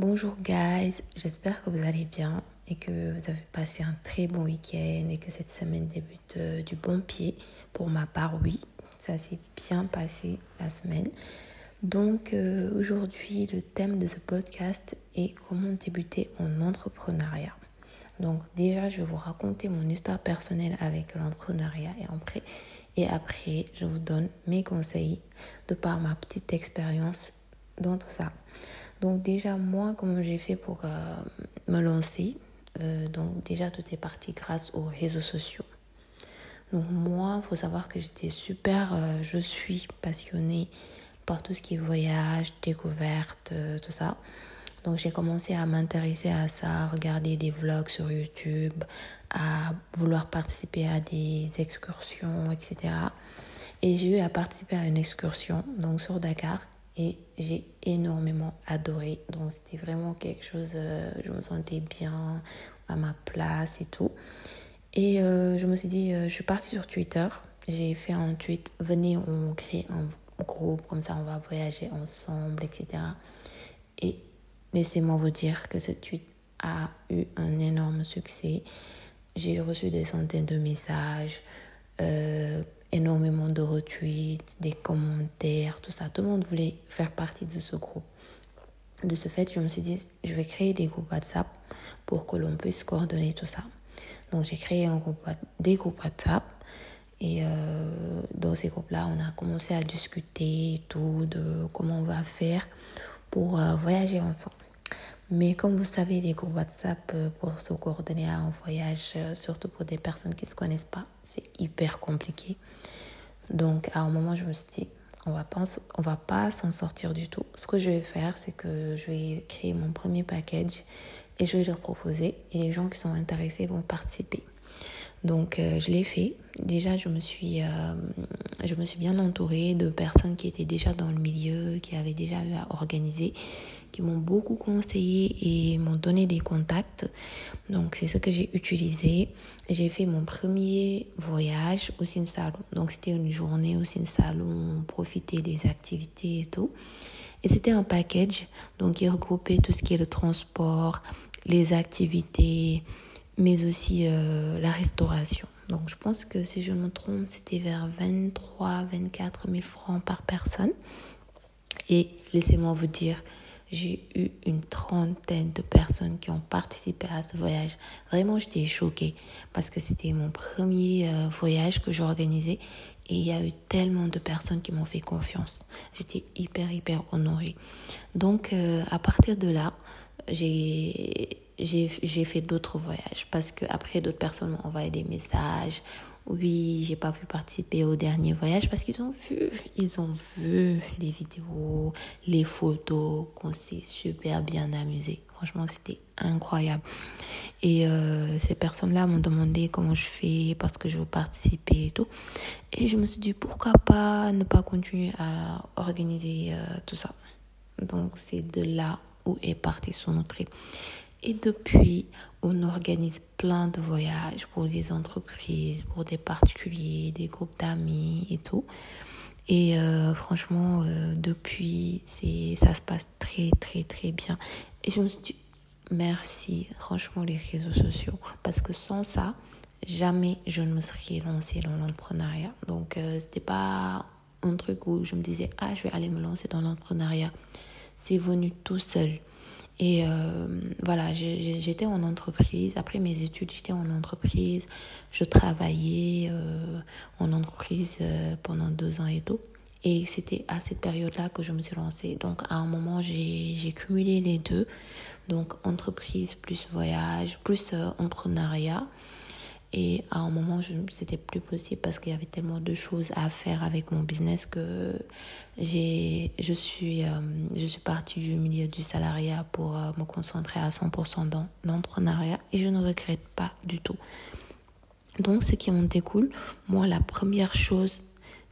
Bonjour guys, j'espère que vous allez bien et que vous avez passé un très bon week-end et que cette semaine débute euh, du bon pied. Pour ma part, oui, ça s'est bien passé la semaine. Donc euh, aujourd'hui, le thème de ce podcast est comment débuter en entrepreneuriat. Donc déjà, je vais vous raconter mon histoire personnelle avec l'entrepreneuriat et après, et après, je vous donne mes conseils de par ma petite expérience dans tout ça. Donc déjà, moi, comment j'ai fait pour euh, me lancer euh, Donc déjà, tout est parti grâce aux réseaux sociaux. Donc moi, il faut savoir que j'étais super, euh, je suis passionnée par tout ce qui est voyage, découverte, tout ça. Donc j'ai commencé à m'intéresser à ça, à regarder des vlogs sur YouTube, à vouloir participer à des excursions, etc. Et j'ai eu à participer à une excursion donc sur Dakar et j'ai énormément adoré. Donc c'était vraiment quelque chose, euh, je me sentais bien à ma place et tout. Et euh, je me suis dit, euh, je suis partie sur Twitter, j'ai fait un tweet, venez on crée un groupe, comme ça on va voyager ensemble, etc. Et laissez-moi vous dire que ce tweet a eu un énorme succès. J'ai reçu des centaines de messages, énormément de retweets, des commentaires, tout ça. Tout le monde voulait faire partie de ce groupe. De ce fait, je me suis dit, je vais créer des groupes WhatsApp pour que l'on puisse coordonner tout ça. Donc, j'ai créé un groupe, des groupes WhatsApp. Et euh, dans ces groupes-là, on a commencé à discuter tout de comment on va faire pour euh, voyager ensemble. Mais comme vous savez, les groupes WhatsApp euh, pour se coordonner à un voyage, euh, surtout pour des personnes qui ne se connaissent pas, c'est hyper compliqué. Donc à un moment, je me suis dit, on va pas, on va pas s'en sortir du tout. Ce que je vais faire, c'est que je vais créer mon premier package et je vais le proposer et les gens qui sont intéressés vont participer. Donc je l'ai fait. Déjà, je me suis, je me suis bien entourée de personnes qui étaient déjà dans le milieu, qui avaient déjà eu à organiser qui m'ont beaucoup conseillé et m'ont donné des contacts. Donc, c'est ce que j'ai utilisé. J'ai fait mon premier voyage au Salon. Donc, c'était une journée au Salon, on profitait des activités et tout. Et c'était un package, donc il regroupait tout ce qui est le transport, les activités, mais aussi euh, la restauration. Donc je pense que si je ne me trompe, c'était vers 23, 24 000 francs par personne. Et laissez-moi vous dire, j'ai eu une trentaine de personnes qui ont participé à ce voyage. Vraiment, j'étais choquée parce que c'était mon premier euh, voyage que j'organisais et il y a eu tellement de personnes qui m'ont fait confiance. J'étais hyper, hyper honorée. Donc, euh, à partir de là, j'ai j'ai fait d'autres voyages parce que après d'autres personnes m'ont envoyé des messages oui, j'ai pas pu participer au dernier voyage parce qu'ils ont vu, ils ont vu les vidéos, les photos, qu'on s'est super bien amusé. Franchement, c'était incroyable. Et euh, ces personnes-là m'ont demandé comment je fais parce que je veux participer et tout. Et je me suis dit pourquoi pas ne pas continuer à organiser euh, tout ça. Donc c'est de là où est parti son trip. Et depuis, on organise plein de voyages pour des entreprises, pour des particuliers, des groupes d'amis et tout. Et euh, franchement, euh, depuis, c'est, ça se passe très, très, très bien. Et je me suis dit, merci, franchement, les réseaux sociaux. Parce que sans ça, jamais je ne me serais lancée dans l'entrepreneuriat. Donc, euh, c'était pas un truc où je me disais, ah, je vais aller me lancer dans l'entrepreneuriat. C'est venu tout seul. Et euh, voilà, j'étais en entreprise. Après mes études, j'étais en entreprise. Je travaillais euh, en entreprise euh, pendant deux ans et tout. Et c'était à cette période-là que je me suis lancée. Donc, à un moment, j'ai cumulé les deux. Donc, entreprise plus voyage, plus entrepreneuriat. Et à un moment, c'était plus possible parce qu'il y avait tellement de choses à faire avec mon business que je, suis, euh, je suis partie du milieu du salariat pour euh, me concentrer à 100% dans l'entrepreneuriat et je ne regrette pas du tout. Donc, ce qui en découle, moi, la première chose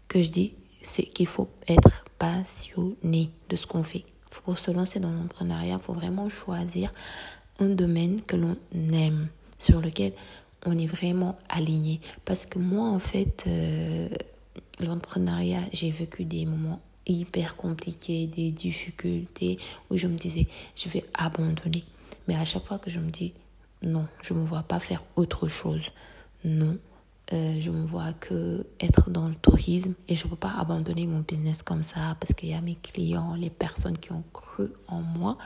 que je dis, c'est qu'il faut être passionné de ce qu'on fait. Pour se lancer dans l'entrepreneuriat, il faut vraiment choisir un domaine que l'on aime, sur lequel on est vraiment aligné. Parce que moi, en fait, euh, l'entrepreneuriat, j'ai vécu des moments hyper compliquées, des difficultés où je me disais, je vais abandonner. Mais à chaque fois que je me dis, non, je ne me vois pas faire autre chose. Non, euh, je me vois que être dans le tourisme et je ne peux pas abandonner mon business comme ça parce qu'il y a mes clients, les personnes qui ont cru en moi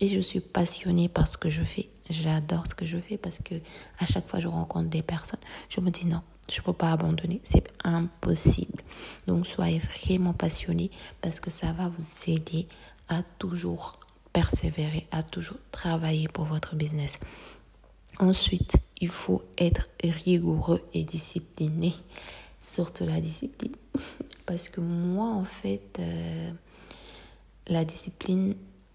et je suis passionnée par ce que je fais. J'adore ce que je fais parce que à chaque fois je rencontre des personnes, je me dis non, je ne peux pas abandonner, c'est impossible. Donc soyez vraiment passionné parce que ça va vous aider à toujours persévérer, à toujours travailler pour votre business. Ensuite, il faut être rigoureux et discipliné. Surtout la discipline. Parce que moi, en fait, euh, la discipline,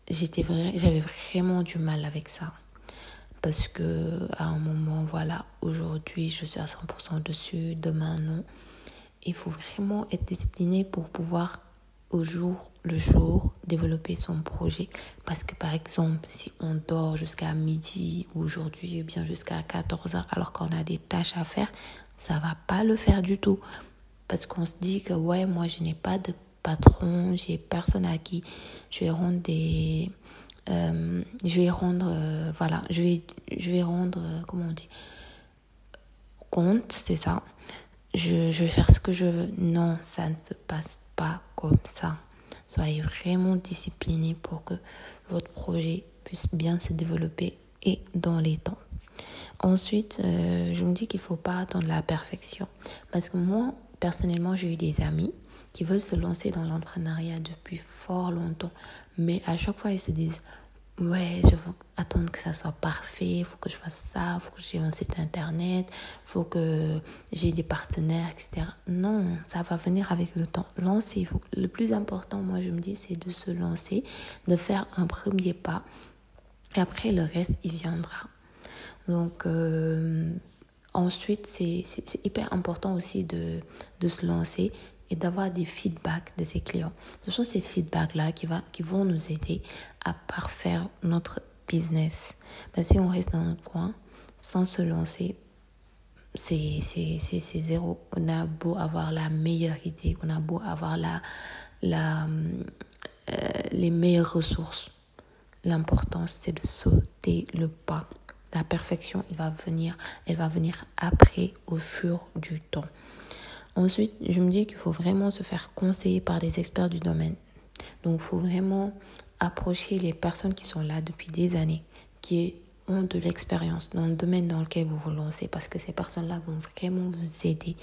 j'étais j'avais vraiment du mal avec ça. Parce que à un moment, voilà, aujourd'hui, je suis à 100% dessus, demain, non. Il faut vraiment être discipliné pour pouvoir au jour le jour développer son projet. Parce que par exemple, si on dort jusqu'à midi ou aujourd'hui, bien jusqu'à 14 heures, alors qu'on a des tâches à faire, ça va pas le faire du tout. Parce qu'on se dit que ouais, moi je n'ai pas de patron, j'ai personne à qui je vais rendre des. Euh, je vais rendre. Euh, voilà, je vais, je vais rendre. Euh, comment on dit Compte, c'est ça. Je, vais faire ce que je veux. Non, ça ne se passe pas comme ça. Soyez vraiment discipliné pour que votre projet puisse bien se développer et dans les temps. Ensuite, je me dis qu'il ne faut pas attendre la perfection. Parce que moi, personnellement, j'ai eu des amis qui veulent se lancer dans l'entrepreneuriat depuis fort longtemps. Mais à chaque fois, ils se disent, ouais, je veux attendre que ça soit parfait, il faut que je fasse ça, il faut que j'ai un site internet, il faut que j'ai des partenaires, etc. Non, ça va venir avec le temps. Lancez-vous. Le plus important, moi, je me dis, c'est de se lancer, de faire un premier pas. Et après, le reste, il viendra. Donc, euh, ensuite, c'est hyper important aussi de, de se lancer et d'avoir des feedbacks de ses clients. Ce sont ces feedbacks-là qui, qui vont nous aider à parfaire notre business. Que si on reste dans notre coin sans se lancer, c'est zéro. On a beau avoir la meilleure idée, on a beau avoir la, la, euh, les meilleures ressources. L'important, c'est de sauter le pas. La perfection, elle va venir, elle va venir après, au fur du temps. Ensuite, je me dis qu'il faut vraiment se faire conseiller par des experts du domaine. Donc, il faut vraiment approcher les personnes qui sont là depuis des années, qui ont de l'expérience dans le domaine dans lequel vous vous lancez, parce que ces personnes-là vont vraiment vous aider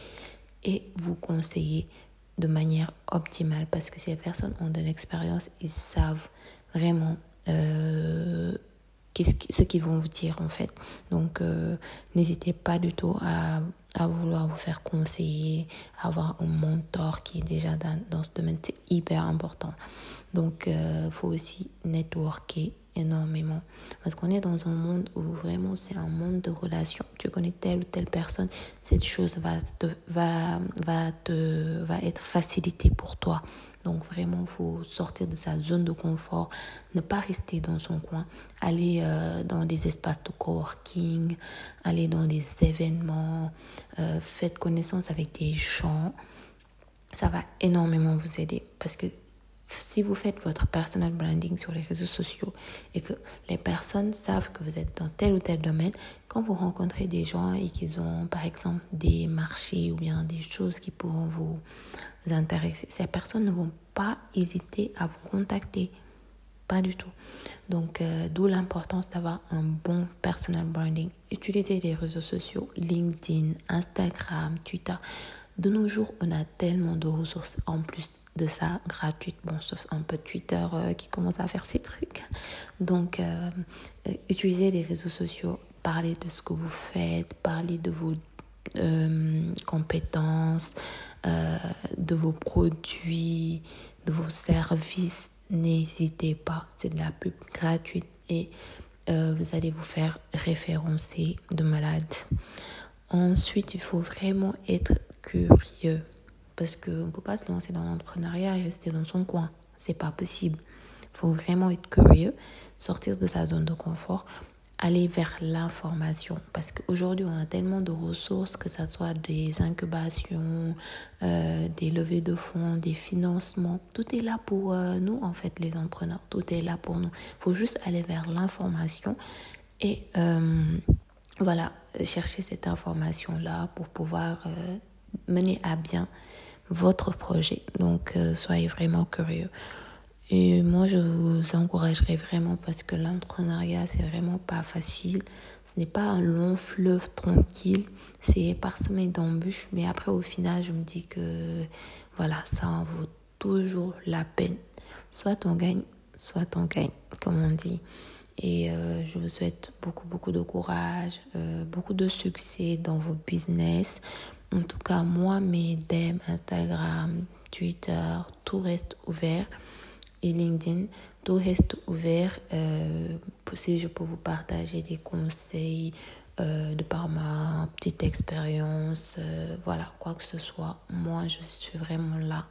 et vous conseiller de manière optimale, parce que ces personnes ont de l'expérience, ils savent vraiment euh, ce qu'ils vont vous dire en fait. Donc euh, n'hésitez pas du tout à, à, vouloir vous faire conseiller, avoir un mentor qui est déjà dans, dans ce domaine. C'est hyper important. Donc il euh, faut aussi networker énormément. Parce qu'on est dans un monde où vraiment c'est un monde de relations. Tu connais telle ou telle personne, cette chose va, te, va, va, te, va être facilitée pour toi. Donc vraiment, il faut sortir de sa zone de confort, ne pas rester dans son coin, aller euh, dans des espaces de coworking, aller dans des événements, euh, faites connaissance avec des gens. Ça va énormément vous aider parce que si vous faites votre personal branding sur les réseaux sociaux et que les personnes savent que vous êtes dans tel ou tel domaine, quand vous rencontrez des gens et qu'ils ont par exemple des marchés ou bien des choses qui pourront vous intéresser, ces personnes ne vont pas hésiter à vous contacter. Pas du tout. Donc, euh, d'où l'importance d'avoir un bon personal branding. Utilisez les réseaux sociaux, LinkedIn, Instagram, Twitter. De nos jours, on a tellement de ressources en plus de ça gratuites. Bon, sauf un peu Twitter euh, qui commence à faire ses trucs. Donc, euh, euh, utilisez les réseaux sociaux, parlez de ce que vous faites, parlez de vos compétences, de vos produits, de vos services. N'hésitez pas, c'est de la pub gratuite et vous allez vous faire référencer de malade. Ensuite, il faut vraiment être curieux. Parce qu'on ne peut pas se lancer dans l'entrepreneuriat et rester dans son coin. C'est pas possible. Il faut vraiment être curieux, sortir de sa zone de confort, aller vers l'information. Parce qu'aujourd'hui, on a tellement de ressources, que ce soit des incubations, euh, des levées de fonds, des financements. Tout est là pour euh, nous, en fait, les entrepreneurs. Tout est là pour nous. Il faut juste aller vers l'information et euh, voilà, chercher cette information-là pour pouvoir mener à bien votre projet. Donc, soyez vraiment curieux. Et moi, je vous encouragerais vraiment parce que l'entrepreneuriat, c'est vraiment pas facile. Ce n'est pas un long fleuve tranquille. C'est parsemé d'embûches. Mais après, au final, je me dis que voilà, ça en vaut toujours la peine. Soit on gagne, soit on gagne, comme on dit. Et euh, je vous souhaite beaucoup, beaucoup de courage, euh, beaucoup de succès dans vos business. En tout cas, moi, mes DM, Instagram, Twitter, tout reste ouvert et LinkedIn. Tout reste ouvert. Euh, si je peux vous partager des conseils euh, de par ma petite expérience, euh, voilà, quoi que ce soit, moi je suis vraiment là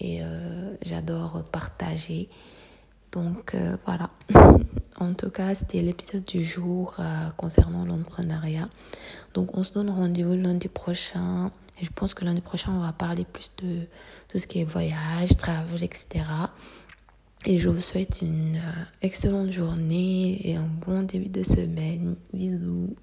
et j'adore partager. Donc voilà. en tout cas, c'était l'épisode du jour concernant l'entrepreneuriat. Donc on se donne rendez-vous lundi prochain. Et je pense que lundi prochain, on va parler plus de tout ce qui est voyage, travel, etc. Et je vous souhaite une euh, excellente journée et un bon début de semaine. Bisous.